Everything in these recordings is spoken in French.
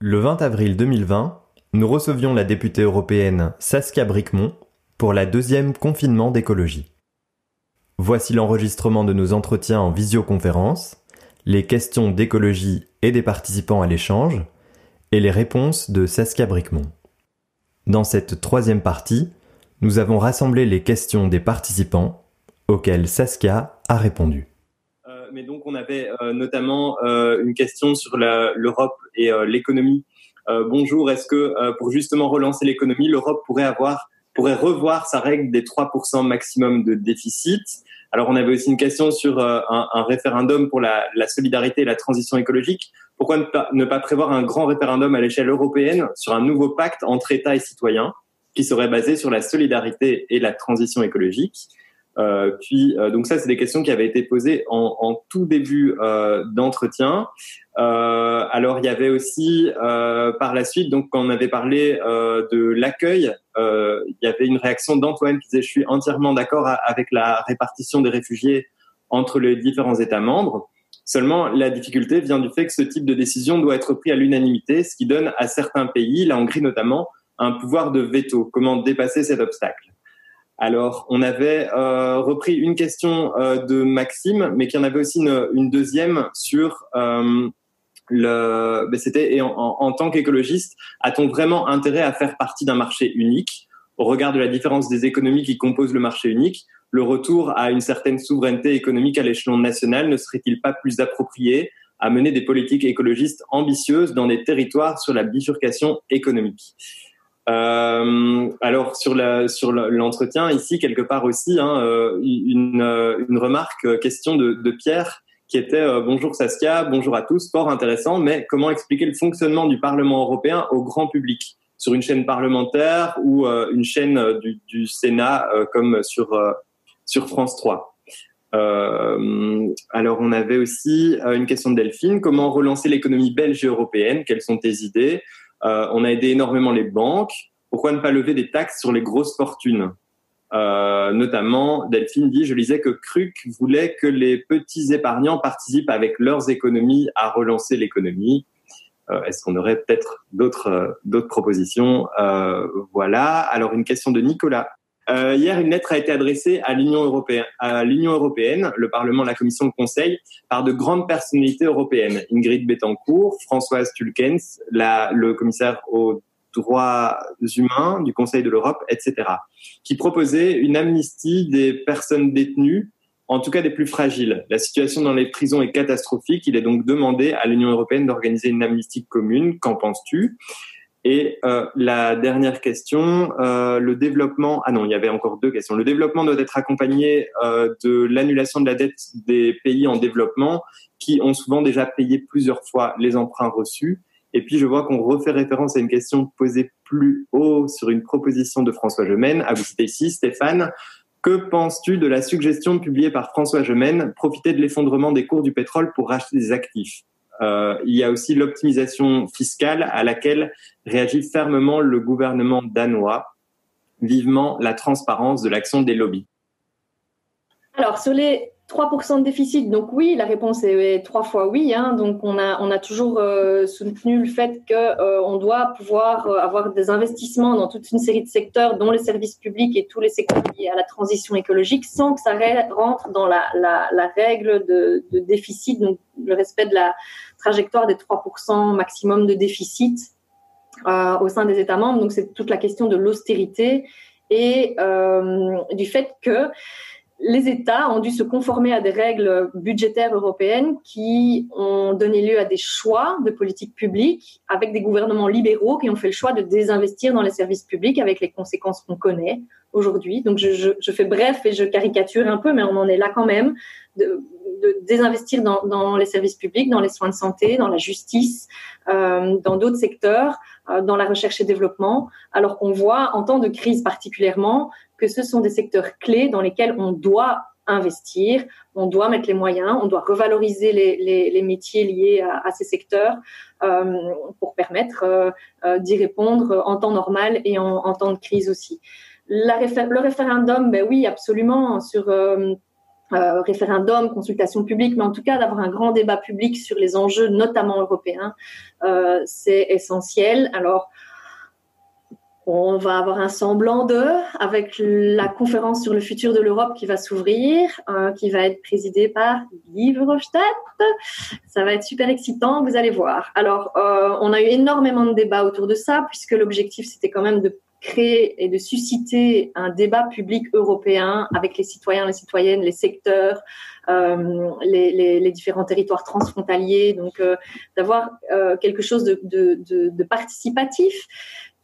Le 20 avril 2020, nous recevions la députée européenne Saskia Bricmont pour la deuxième confinement d'écologie. Voici l'enregistrement de nos entretiens en visioconférence, les questions d'écologie et des participants à l'échange, et les réponses de Saskia Bricmont. Dans cette troisième partie, nous avons rassemblé les questions des participants auxquelles Saskia a répondu. Euh, mais donc on avait euh, notamment euh, une question sur l'Europe et l'économie. bonjour, est-ce que pour justement relancer l'économie, l'Europe pourrait avoir pourrait revoir sa règle des 3% maximum de déficit? Alors, on avait aussi une question sur un, un, référendum pour la, la, solidarité et la transition écologique. Pourquoi ne pas, ne pas prévoir un grand référendum à l'échelle européenne sur un nouveau pacte entre États et citoyens qui serait basé sur la solidarité et la transition écologique? Euh, puis, euh, donc ça, c'est des questions qui avaient été posées en, en tout début euh, d'entretien. Euh, alors, il y avait aussi euh, par la suite, donc quand on avait parlé de l'accueil, il y avait une réaction d'Antoine qui disait je suis entièrement d'accord avec la répartition des réfugiés entre les différents États membres. Seulement, la difficulté vient du fait que ce type de décision doit être pris à l'unanimité, ce qui donne à certains pays, la Hongrie notamment, un pouvoir de veto. Comment dépasser cet obstacle? Alors, on avait euh, repris une question euh, de Maxime, mais qu'il y en avait aussi une, deuxième sur euh, le. Ben, C'était et en, tant qu'écologiste, a-t-on vraiment intérêt à faire partie d'un marché unique? Au regard de la différence des économies qui composent le marché unique Le retour à une certaine souveraineté économique à l'échelon national ne serait-il pas plus approprié à mener des politiques écologistes ambitieuses dans des territoires sur la bifurcation économique? Euh, alors sur la sur l'entretien ici quelque part aussi hein, euh, une, euh, une remarque euh, question de, de Pierre qui était bonjour Saskia bonjour à tous fort intéressant mais comment expliquer le fonctionnement du Parlement européen au grand public? Sur une chaîne parlementaire ou une chaîne du, du Sénat comme sur sur France 3 euh, alors, on avait aussi une question de Delphine. Comment relancer l'économie belge et européenne? Quelles sont tes idées? Euh, on a aidé énormément les banques. Pourquoi ne pas lever des taxes sur les grosses fortunes? Euh, notamment, Delphine dit, je lisais que Cruc voulait que les petits épargnants participent avec leurs économies à relancer l'économie. Euh, est-ce qu'on aurait peut-être d'autres d'autres propositions? Voilà. Alors une question de Nicolas. Hier, une lettre a été adressée à l'Union européenne, à l'Union européenne, le Parlement, la Commission, le Conseil, par de grandes personnalités européennes. Ingrid Betancourt, Françoise Tulkens, la, le commissaire aux droits humains du Conseil de l'Europe, etc., qui proposaient une amnistie des personnes détenues, en tout cas des plus fragiles. La situation dans les prisons est catastrophique. Il est donc demandé à l'Union européenne d'organiser une amnistie commune. Qu'en penses-tu? Et euh, la dernière question, euh, le développement. Ah non, il y avait encore deux questions. Le développement doit être accompagné euh, de l'annulation de la dette des pays en développement qui ont souvent déjà payé plusieurs fois les emprunts reçus. Et puis je vois qu'on refait référence à une question posée plus haut sur une proposition de François Gemène. À vous citer ici, Stéphane. Que penses-tu de la suggestion publiée par François Gemène, profiter de l'effondrement des cours du pétrole pour racheter des actifs? Euh, il y a aussi l'optimisation fiscale à laquelle réagit fermement le gouvernement danois, vivement la transparence de l'action des lobbies. Alors, sur les 3% de déficit, donc oui, la réponse est trois fois oui. Hein. donc on a, on a toujours euh, soutenu le fait qu'on euh, doit pouvoir euh, avoir des investissements dans toute une série de secteurs, dont les services publics et tous les secteurs liés à la transition écologique, sans que ça rentre dans la, règle de, de, déficit, donc le respect de la trajectoire des 3% maximum de déficit au sein des États membres. Donc c'est toute la question de l'austérité et du fait que les États ont dû se conformer à des règles budgétaires européennes qui ont donné lieu à des choix de politique publique avec des gouvernements libéraux qui ont fait le choix de désinvestir dans les services publics avec les conséquences qu'on connaît aujourd'hui. Donc je, fais bref et je caricature un peu, mais on en est là quand même de, désinvestir dans, les services publics, dans les soins de santé, dans la justice, euh, dans d'autres secteurs, euh, dans la recherche et développement, alors qu'on voit en temps de crise particulièrement que ce sont des secteurs clés dans lesquels on doit investir, on doit mettre les moyens, on doit revaloriser les, métiers liés à, ces secteurs euh, pour permettre euh, euh, d'y répondre en temps normal et en, temps de crise aussi. Le référendum, ben oui, absolument, sur euh, référendum, consultation publique, mais en tout cas d'avoir un grand débat public sur les enjeux, notamment européens, euh, c'est essentiel. Alors, on va avoir un semblant de, avec la conférence sur le futur de l'Europe qui va s'ouvrir, euh, qui va être présidée par Guy Verhofstadt. Ça va être super excitant, vous allez voir. Alors, euh, on a eu énormément de débats autour de ça, puisque l'objectif, c'était quand même de créer et de susciter un débat public européen avec les citoyens, les citoyennes, les secteurs, euh, les, les, les, différents territoires transfrontaliers, donc euh, d'avoir euh, quelque chose de, de, de, de, participatif.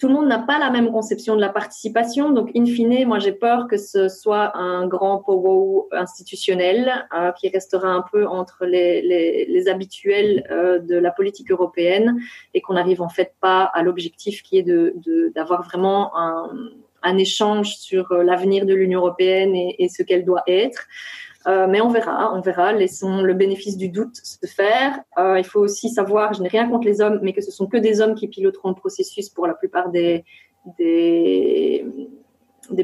Tout le monde n'a pas la même conception de la participation, donc in fine, moi j'ai peur que ce soit un grand power institutionnel euh, qui restera un peu entre les, habituels euh, de la politique européenne et qu'on n'arrive en fait pas à l'objectif qui est de d'avoir vraiment un, échange sur l'avenir de l'Union européenne et ce qu'elle doit être. Euh, mais on verra, on verra. Laissons le bénéfice du doute se faire. Euh, il faut aussi savoir, je n'ai rien contre les hommes, mais que ce sont que des hommes qui piloteront le processus pour la plupart des, des,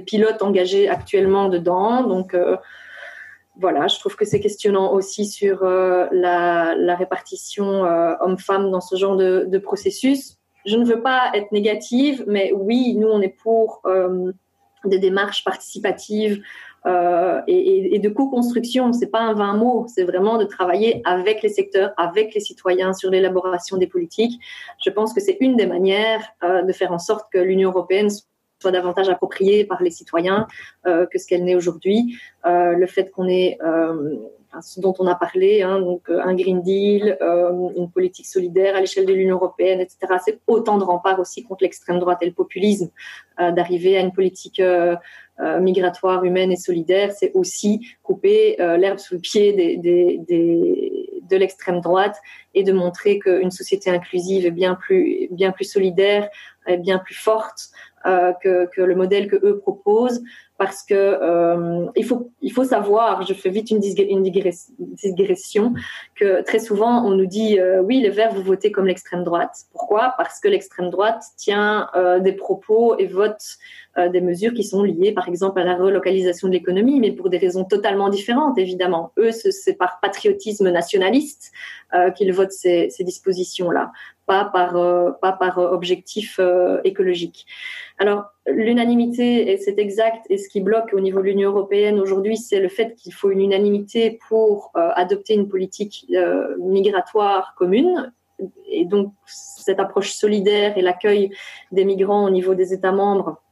pilotes engagés actuellement dedans. Donc euh, voilà, je trouve que c'est questionnant aussi sur la, répartition homme-femme dans ce genre de, processus. Je ne veux pas être négative, mais oui, nous, on est pour des démarches participatives euh, et, de co-construction. C'est pas un vain mot, c'est vraiment de travailler avec les secteurs, avec les citoyens sur l'élaboration des politiques. Je pense que c'est une des manières euh, de faire en sorte que l'Union européenne soit davantage appropriée par les citoyens euh, que ce qu'elle n'est aujourd'hui. Le fait qu'on ait ce dont on a parlé, hein, donc un Green Deal, une politique solidaire à l'échelle de l'Union européenne, etc. C'est autant de remparts aussi contre l'extrême droite et le populisme, d'arriver à une politique migratoire, humaine et solidaire, c'est aussi couper euh, l'herbe sous le pied de l'extrême droite et de montrer qu'une société inclusive est bien plus, bien plus solidaire, est bien plus forte euh, que, que, le modèle que eux proposent parce que euh, il faut il faut savoir, je fais vite une, digression, que très souvent on nous dit euh, oui les Verts vous votez comme l'extrême droite. Pourquoi? Parce que l'extrême droite tient euh, des propos et vote des mesures qui sont liées par exemple à la relocalisation de l'économie, mais pour des raisons totalement différentes évidemment. Eux c'est par patriotisme nationaliste qu'ils votent ces, ces dispositions là, pas par pas par objectif écologique. Alors l'unanimité, et c'est exact, et ce qui bloque au niveau de l'Union européenne aujourd'hui, c'est le fait qu'il faut une unanimité pour euh, adopter une politique euh, migratoire commune. Et donc, cette approche solidaire et l'accueil des migrants au niveau des États membres,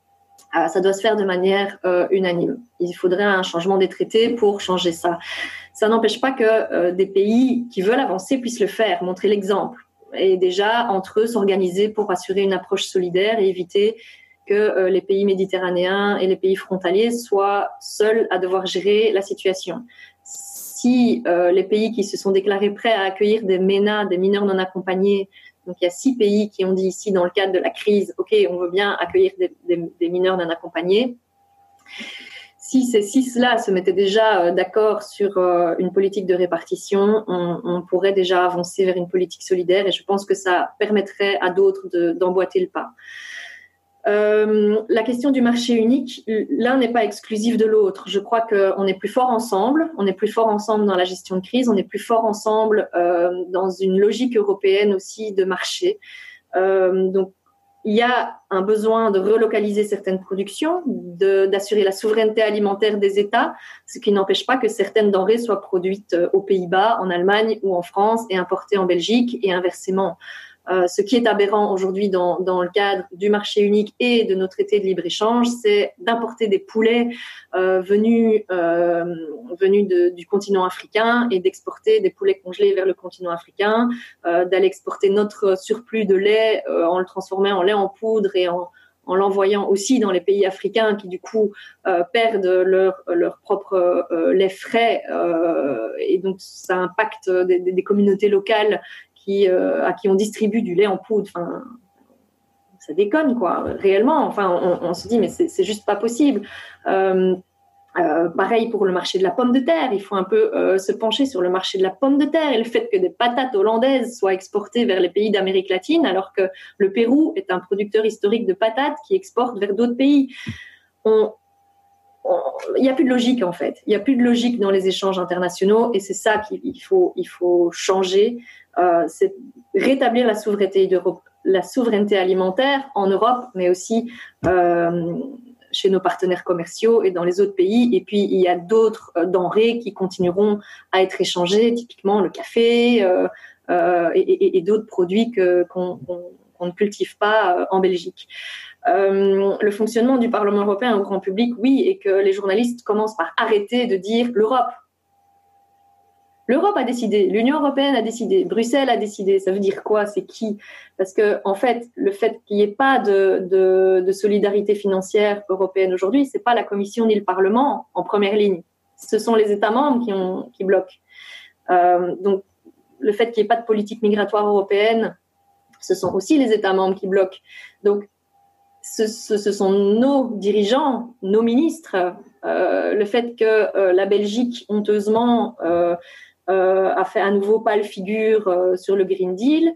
euh, ça doit se faire de manière unanime. Il faudrait un changement des traités pour changer ça. Ça n'empêche pas que des pays qui veulent avancer puissent le faire, montrer l'exemple et déjà entre eux s'organiser pour assurer une approche solidaire et éviter que euh, les pays méditerranéens et les pays frontaliers soient seuls à devoir gérer la situation. Si euh, les pays qui se sont déclarés prêts à accueillir des MENA, des mineurs non accompagnés, donc il y a six pays qui ont dit ici dans le cadre de la crise, OK, on veut bien accueillir des, mineurs non accompagnés. Si ces six-là se mettaient déjà euh, d'accord sur une politique de répartition, on, on, pourrait déjà avancer vers une politique solidaire et je pense que ça permettrait à d'autres d'emboîter le pas. Euh, la question du marché unique, l'un n'est pas exclusif de l'autre. Je crois qu'on est plus fort ensemble, on est plus fort ensemble dans la gestion de crise, on est plus fort ensemble euh, dans une logique européenne aussi de marché. Euh, donc, il y a un besoin de relocaliser certaines productions, d'assurer la souveraineté alimentaire des États, ce qui n'empêche pas que certaines denrées soient produites aux Pays-Bas, en Allemagne ou en France et importées en Belgique et inversement. Euh, ce qui est aberrant aujourd'hui dans, dans, le cadre du marché unique et de nos traités de libre-échange, c'est d'importer des poulets euh, venus, euh, venus du continent africain et d'exporter des poulets congelés vers le continent africain, d'aller exporter notre surplus de lait en le transformant en lait en poudre et en, en l'envoyant aussi dans les pays africains qui du coup perdent leur, leur propre lait frais et donc ça impacte des, communautés locales euh, à qui on distribue du lait en poudre. Ça déconne, quoi. Réellement, enfin, on, se dit, mais c'est juste pas possible. Euh, euh, pareil pour le marché de la pomme de terre, il faut un peu se pencher sur le marché de la pomme de terre et le fait que des patates hollandaises soient exportées vers les pays d'Amérique latine, alors que le Pérou est un producteur historique de patates qui exporte vers d'autres pays. Il n'y a plus de logique en fait. Il n'y a plus de logique dans les échanges internationaux et c'est ça qu'il faut, changer. Euh, c'est rétablir la souveraineté, alimentaire en Europe, mais aussi euh, chez nos partenaires commerciaux et dans les autres pays. Et puis, il y a d'autres euh, denrées qui continueront à être échangées, typiquement le café et, d'autres produits qu'on ne cultive pas en Belgique. Le fonctionnement du Parlement européen au grand public, oui, et que les journalistes commencent par arrêter de dire l'Europe, L'Europe a décidé, l'Union européenne a décidé, Bruxelles a décidé. Ça veut dire quoi? C'est qui? Parce que en fait, le fait qu'il n'y ait pas de, solidarité financière européenne aujourd'hui, c'est pas la Commission ni le Parlement en première ligne. Ce sont les États membres qui bloquent. Euh, donc, le fait qu'il n'y ait pas de politique migratoire européenne, ce sont aussi les États membres qui bloquent. Donc, ce, sont nos dirigeants, nos ministres. Euh, le fait que euh, la Belgique, honteusement, euh, a fait à nouveau pas le figure sur le Green Deal.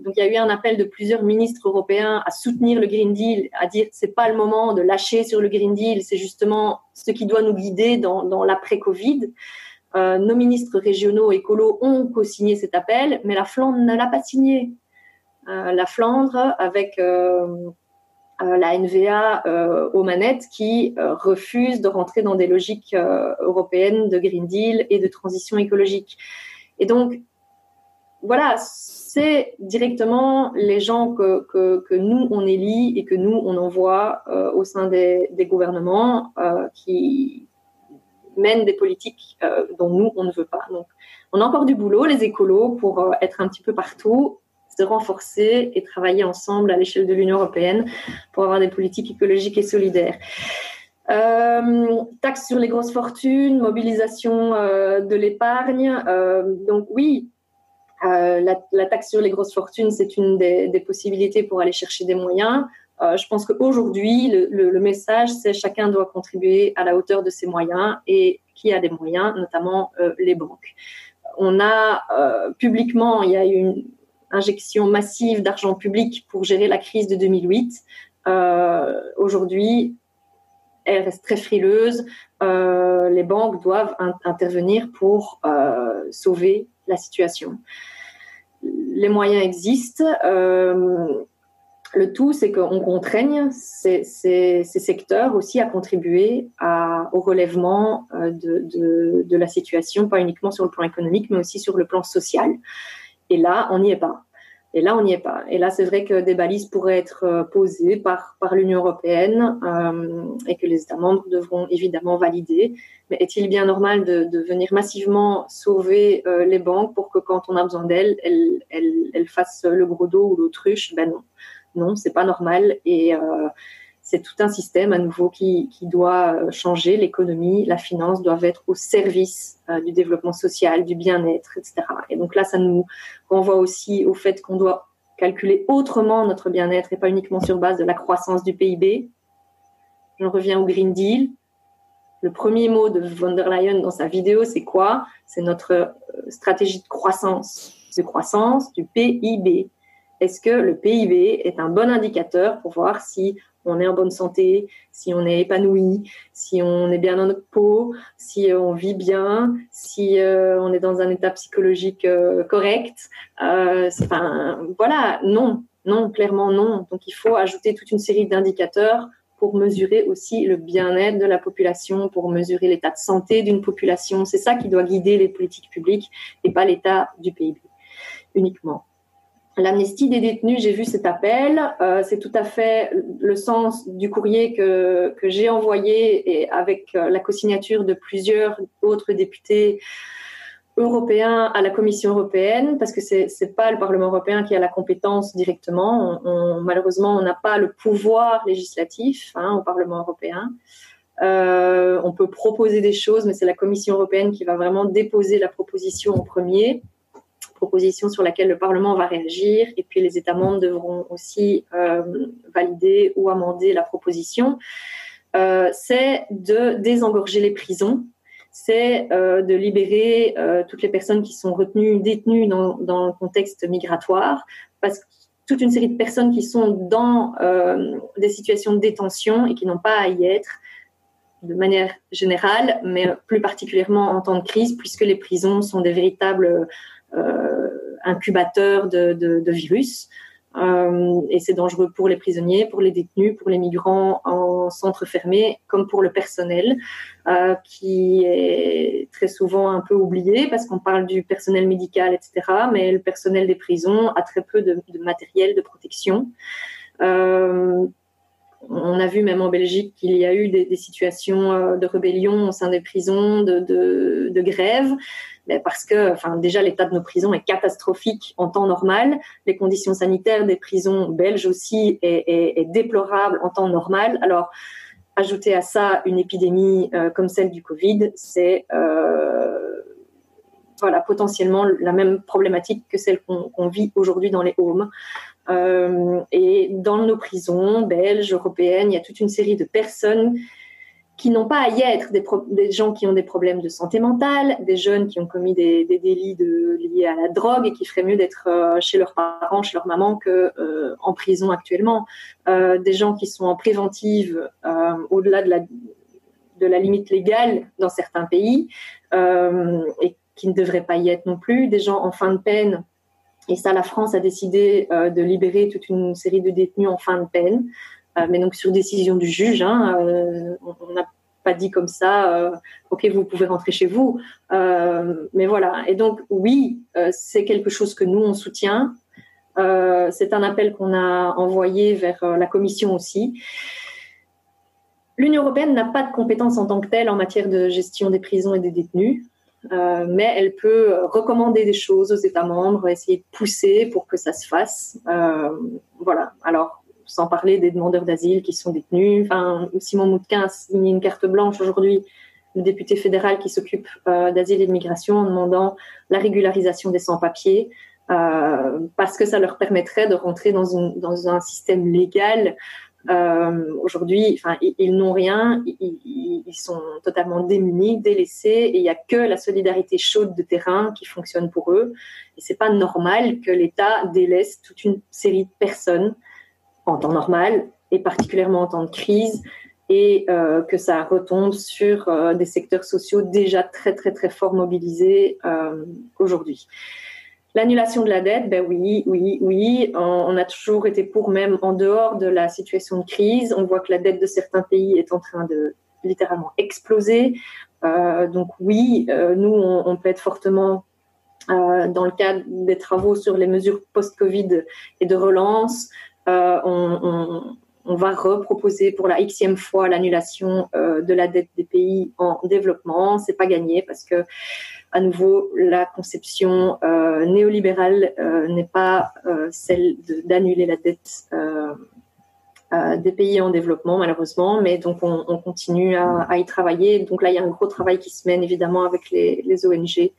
Donc il y a eu un appel de plusieurs ministres européens à soutenir le Green Deal, à dire c'est pas le moment de lâcher sur le Green Deal, c'est justement ce qui doit nous guider dans, l'après-Covid. Nos ministres régionaux écolos ont co-signé cet appel, mais la Flandre ne l'a pas signé. La Flandre, avec la NVA euh, aux manettes qui euh, refuse de rentrer dans des logiques européennes de Green Deal et de transition écologique. Et donc, voilà, c'est directement les gens que, que, que, nous, on élit et que nous, on envoie euh, au sein des, des gouvernements euh, qui mènent des politiques euh, dont nous, on ne veut pas. Donc, on a encore du boulot, les écolos, pour être un petit peu partout de renforcer et travailler ensemble à l'échelle de l'Union européenne pour avoir des politiques écologiques et solidaires. Euh, taxe sur les grosses fortunes, mobilisation euh, de l'épargne. Euh, donc oui, euh, la, taxe sur les grosses fortunes, c'est une des, possibilités pour aller chercher des moyens. Je pense qu'aujourd'hui, le, le, message, c'est chacun doit contribuer à la hauteur de ses moyens et qui a des moyens, notamment les banques. On a publiquement, il y a une, injection massive d'argent public pour gérer la crise de 2008. Euh, Aujourd'hui, elle reste très frileuse. Euh, les banques doivent in intervenir pour euh, sauver la situation. Les moyens existent. Le tout, c'est qu'on contraigne ces, secteurs aussi à contribuer au relèvement de, la situation, pas uniquement sur le plan économique, mais aussi sur le plan social. Et là, on n'y est pas. Et là, on n'y est pas. Et là, c'est vrai que des balises pourraient être euh, posées par, par l'Union européenne euh, et que les États membres devront évidemment valider. Mais est-il bien normal de, de venir massivement sauver euh, les banques pour que quand on a besoin d'elles, elles, elles, elles, fassent le gros dos ou l'autruche? Ben non. Non, c'est pas normal. Et euh, c'est tout un système à nouveau qui, doit euh, changer. L'économie, la finance doivent être au service euh, du développement social, du bien-être, etc. Et donc là, ça nous renvoie aussi au fait qu'on doit calculer autrement notre bien-être et pas uniquement sur base de la croissance du PIB. Je reviens au Green Deal. Le premier mot de von der Leyen dans sa vidéo, c'est quoi? C'est notre euh, stratégie de croissance, de croissance du PIB. Est-ce que le PIB est un bon indicateur pour voir si on est en bonne santé, si on est épanoui, si on est bien dans notre peau, si euh, on vit bien, si euh, on est dans un état psychologique euh, correct. Voilà, non, non, clairement non. Donc il faut ajouter toute une série d'indicateurs pour mesurer aussi le bien-être de la population, pour mesurer l'état de santé d'une population. C'est ça qui doit guider les politiques publiques et pas l'état du PIB uniquement. L'amnistie des détenus, j'ai vu cet appel. Euh, c'est tout à fait le sens du courrier que, j'ai envoyé et avec euh, la co-signature de plusieurs autres députés européens à la Commission européenne, parce que c'est n'est pas le Parlement européen qui a la compétence directement. Malheureusement, on n'a pas le pouvoir législatif hein, au Parlement européen. Euh, on peut proposer des choses, mais c'est la Commission européenne qui va vraiment déposer la proposition en premier proposition sur laquelle le Parlement va réagir. Et puis les États membres devront aussi euh, valider ou amender la proposition. Euh, c'est de désengorger les prisons, c'est euh, de libérer toutes les personnes qui sont retenues, détenues dans, dans, le contexte migratoire, parce que toute une série de personnes qui sont dans des situations de détention et qui n'ont pas à y être de manière générale, mais plus particulièrement en temps de crise, puisque les prisons sont des véritables incubateurs de, de, de virus. Euh, et c'est dangereux pour les prisonniers, pour les détenus, pour les migrants en centre fermé, comme pour le personnel, euh, qui est très souvent un peu oublié parce qu'on parle du personnel médical, etc. Mais le personnel des prisons a très peu de, de matériel de protection. Euh, on a vu même en Belgique qu'il y a eu des, situations euh, de rébellion au sein des prisons, de, de, grève, parce que, enfin, déjà l'état de nos prisons est catastrophique en temps normal. Les conditions sanitaires des prisons belges aussi est, est, déplorable en temps normal. Alors, ajouter à ça une épidémie euh, comme celle du Covid, c'est euh, voilà potentiellement la même problématique que celle qu'on qu vit aujourd'hui dans les homes. Euh, et dans nos prisons belges, européennes, il y a toute une série de personnes qui n'ont pas à y être, des, gens qui ont des problèmes de santé mentale, des jeunes qui ont commis des, délits liés à la drogue et qui feraient mieux d'être euh, chez leurs parents, chez leur maman que euh, en prison actuellement, euh, des gens qui sont en préventive au-delà de la, limite légale dans certains pays et qui ne devraient pas y être non plus, des gens en fin de peine et ça, la France a décidé euh, de libérer toute une série de détenus en fin de peine, euh, mais donc sur décision du juge. Hein, euh, on n'a pas dit comme ça, ok, vous pouvez rentrer chez vous. Mais voilà. Et donc oui, c'est quelque chose que nous on soutient. c'est un appel qu'on a envoyé vers la Commission aussi. L'Union européenne n'a pas de compétences en tant que telle en matière de gestion des prisons et des détenus. Euh, mais elle peut recommander des choses aux États membres, essayer de pousser pour que ça se fasse. Euh, voilà. Alors, sans parler des demandeurs d'asile qui sont détenus. Enfin, Simon Moutquin a signé une carte blanche aujourd'hui, le député fédéral qui s'occupe euh, d'asile et de migration, en demandant la régularisation des sans-papiers. Euh, parce que ça leur permettrait de rentrer dans, une, dans un système légal euh, Aujourd'hui, enfin, ils, n'ont rien, ils, sont totalement démunis, délaissés, et il n'y a que la solidarité chaude de terrain qui fonctionne pour eux. Et c'est pas normal que l'État délaisse toute une série de personnes en temps normal et particulièrement en temps de crise et euh, que ça retombe sur euh, des secteurs sociaux déjà très très très fort mobilisés aujourd'hui. L'annulation de la dette, ben oui, oui, oui. On a toujours été pour même en dehors de la situation de crise. On voit que la dette de certains pays est en train de littéralement exploser. Euh, donc oui, euh, nous, on, on plaide fortement euh, dans le cadre des travaux sur les mesures post-Covid et de relance. On, on, on, va reproposer pour la xème fois l'annulation de la dette des pays en développement. C'est pas gagné parce que à nouveau, la conception euh, néolibérale euh, n'est pas euh, celle d'annuler la dette des pays en développement, malheureusement, mais donc on, on continue à, y travailler. Donc là, il y a un gros travail qui se mène évidemment avec les, les ONG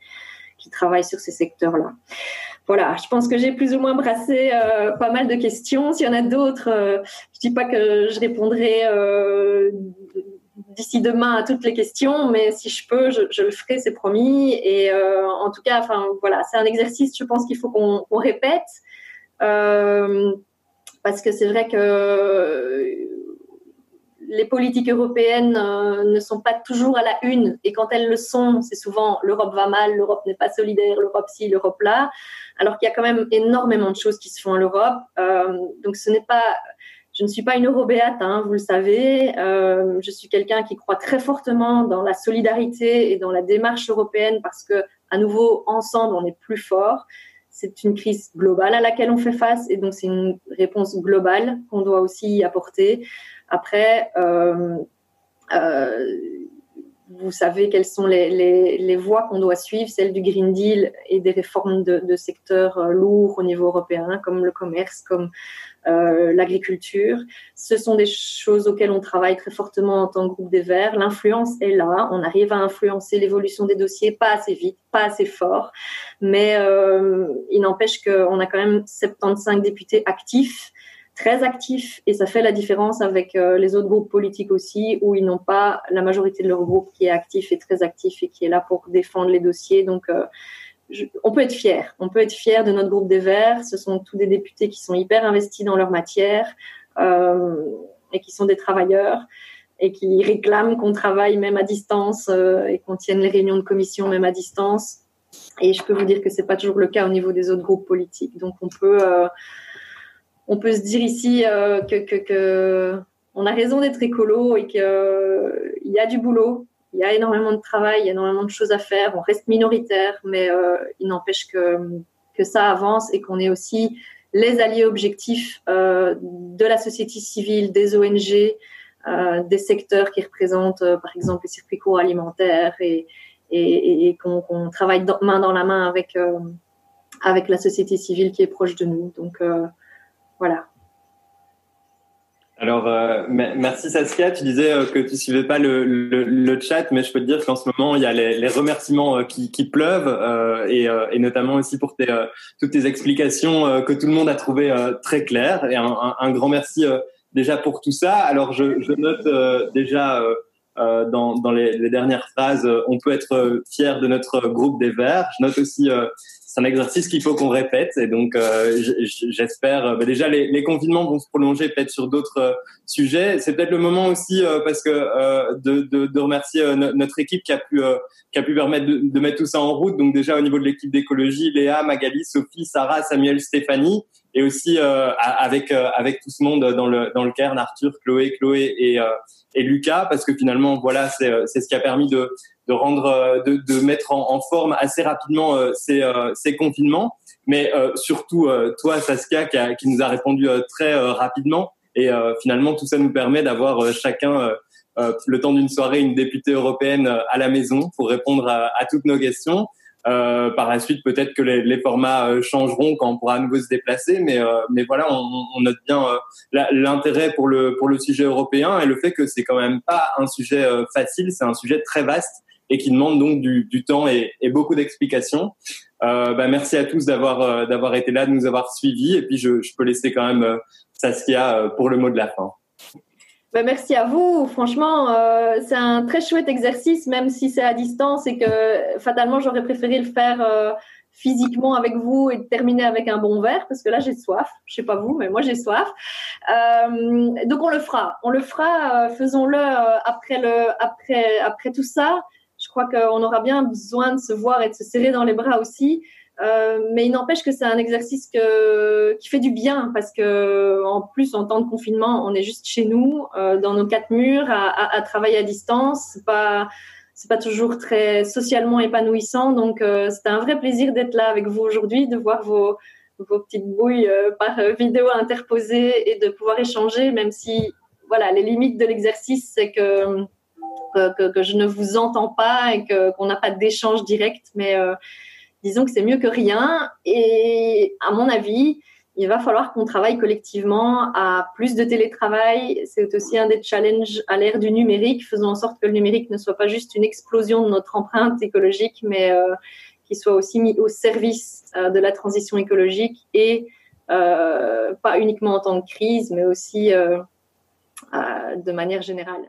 qui travaillent sur ces secteurs-là. Voilà, je pense que j'ai plus ou moins brassé pas mal de questions. S'il y en a d'autres, je dis pas que je répondrai d'ici demain à toutes les questions, mais si je peux, je, le ferai, c'est promis. Et euh, en tout cas, enfin voilà, c'est un exercice, je pense qu'il faut qu'on qu répète, euh, parce que c'est vrai que les politiques européennes euh, ne sont pas toujours à la une, et quand elles le sont, c'est souvent l'Europe va mal, l'Europe n'est pas solidaire, l'Europe ci, l'Europe là, alors qu'il y a quand même énormément de choses qui se font en Europe. Euh, donc ce n'est pas je ne suis pas une eurobéate, hein, vous le savez. Euh, je suis quelqu'un qui croit très fortement dans la solidarité et dans la démarche européenne parce que, à nouveau, ensemble, on est plus fort. C'est une crise globale à laquelle on fait face et donc c'est une réponse globale qu'on doit aussi apporter. Après, euh, euh, vous savez quelles sont les, voies qu'on doit suivre, celles du Green Deal et des réformes de, de secteurs lourds au niveau européen, comme le commerce, comme euh, l'agriculture. Ce sont des choses auxquelles on travaille très fortement en tant que groupe des Verts. L'influence est là. On arrive à influencer l'évolution des dossiers, pas assez vite, pas assez fort, mais euh, il n'empêche qu'on a quand même 75 députés actifs très actifs et ça fait la différence avec euh, les autres groupes politiques aussi où ils n'ont pas la majorité de leur groupe qui est actif et très actif et qui est là pour défendre les dossiers. Donc, on peut être fier. On peut être fier de notre groupe des Verts. Ce sont tous des députés qui sont hyper investis dans leur matière euh, et qui sont des travailleurs. et qui réclament qu'on travaille même à distance et qu'on tienne les réunions de commission même à distance. Et je peux vous dire que c'est pas toujours le cas au niveau des autres groupes politiques. Donc on peut on peut se dire ici que, que, que, on a raison d'être écolo et qu'il y a du boulot il y a énormément de travail, il y a énormément de choses à faire. On reste minoritaire, mais euh, il n'empêche que, que ça avance et qu'on est aussi les alliés objectifs euh, de la société civile, des ONG, euh, des secteurs qui représentent, euh, par exemple, les circuits courts alimentaires et, et, et qu'on travaille main dans la main avec, euh, avec la société civile qui est proche de nous. Donc, euh, voilà. Alors, euh, merci Saskia. Tu disais euh, que tu suivais pas le, le, le, chat, mais je peux te dire qu'en ce moment, il y a les, les remerciements euh, qui, qui pleuvent, euh, et, euh, et, notamment aussi pour tes, toutes tes explications que tout le monde a trouvées très claires. Et un, un, grand merci déjà pour tout ça. Alors, je, je note déjà dans, dans les, les, dernières phrases, on peut être fier de notre groupe des Verts. Je note aussi c'est un exercice qu'il faut qu'on répète. Et donc, euh, j'espère. Euh, bah, déjà, les, confinements vont se prolonger peut-être sur d'autres euh, sujets. C'est peut-être le moment aussi parce que de, de, de, remercier notre équipe qui a pu qui a pu permettre de, de, mettre tout ça en route. Donc déjà au niveau de l'équipe d'écologie, Léa, Magali, Sophie, Sarah, Samuel, Stéphanie, et aussi avec avec tout ce monde dans le dans le cairn, Arthur, Chloé, Chloé et et Lucas, parce que finalement, voilà, c'est c'est ce qui a permis de de rendre, euh, de, de mettre en, en, forme assez rapidement euh, ces, euh, ces confinements. Mais surtout toi, Saskia, qui, a, qui, nous a répondu très rapidement. Et finalement, tout ça nous permet d'avoir chacun le temps d'une soirée une députée européenne à la maison pour répondre à, à toutes nos questions. Euh, par la suite, peut-être que les, les formats changeront quand on pourra à nouveau se déplacer, mais mais voilà, on, on note bien l'intérêt pour le pour le sujet européen et le fait que c'est quand même pas un sujet facile, c'est un sujet très vaste et qui demande donc du, temps et, beaucoup d'explications. Euh, bah, merci à tous d'avoir euh, d'avoir été là, de nous avoir suivis, et puis je, peux laisser quand même euh, Saskia euh, pour le mot de la fin. Bah, merci à vous. Franchement, euh, c'est un très chouette exercice, même si c'est à distance et que fatalement j'aurais préféré le faire physiquement avec vous et terminer avec un bon verre parce que là j'ai soif. Je sais pas vous, mais moi j'ai soif. Donc on le fera. On le fera. Faisons-le après le après après tout ça crois qu'on aura bien besoin de se voir et de se serrer dans les bras aussi. Euh, mais il n'empêche que c'est un exercice qui fait du bien parce que en plus en temps de confinement, on est juste chez nous, euh, dans nos quatre murs, à travailler à distance. C'est pas c'est pas toujours très socialement épanouissant. Donc euh, c'était un vrai plaisir d'être là avec vous aujourd'hui, de voir vos vos petites bouilles euh, par vidéo interposée et de pouvoir échanger, même si voilà les limites de l'exercice, c'est que que, je ne vous entends pas et qu'on n'a pas d'échange direct, mais euh, disons que c'est mieux que rien. Et à mon avis, il va falloir qu'on travaille collectivement à plus de télétravail. C'est aussi un des challenges à l'ère du numérique. Faisons en sorte que le numérique ne soit pas juste une explosion de notre empreinte écologique, mais euh, qu'il soit aussi mis au service euh, de la transition écologique et pas uniquement en temps de crise, mais aussi de manière générale.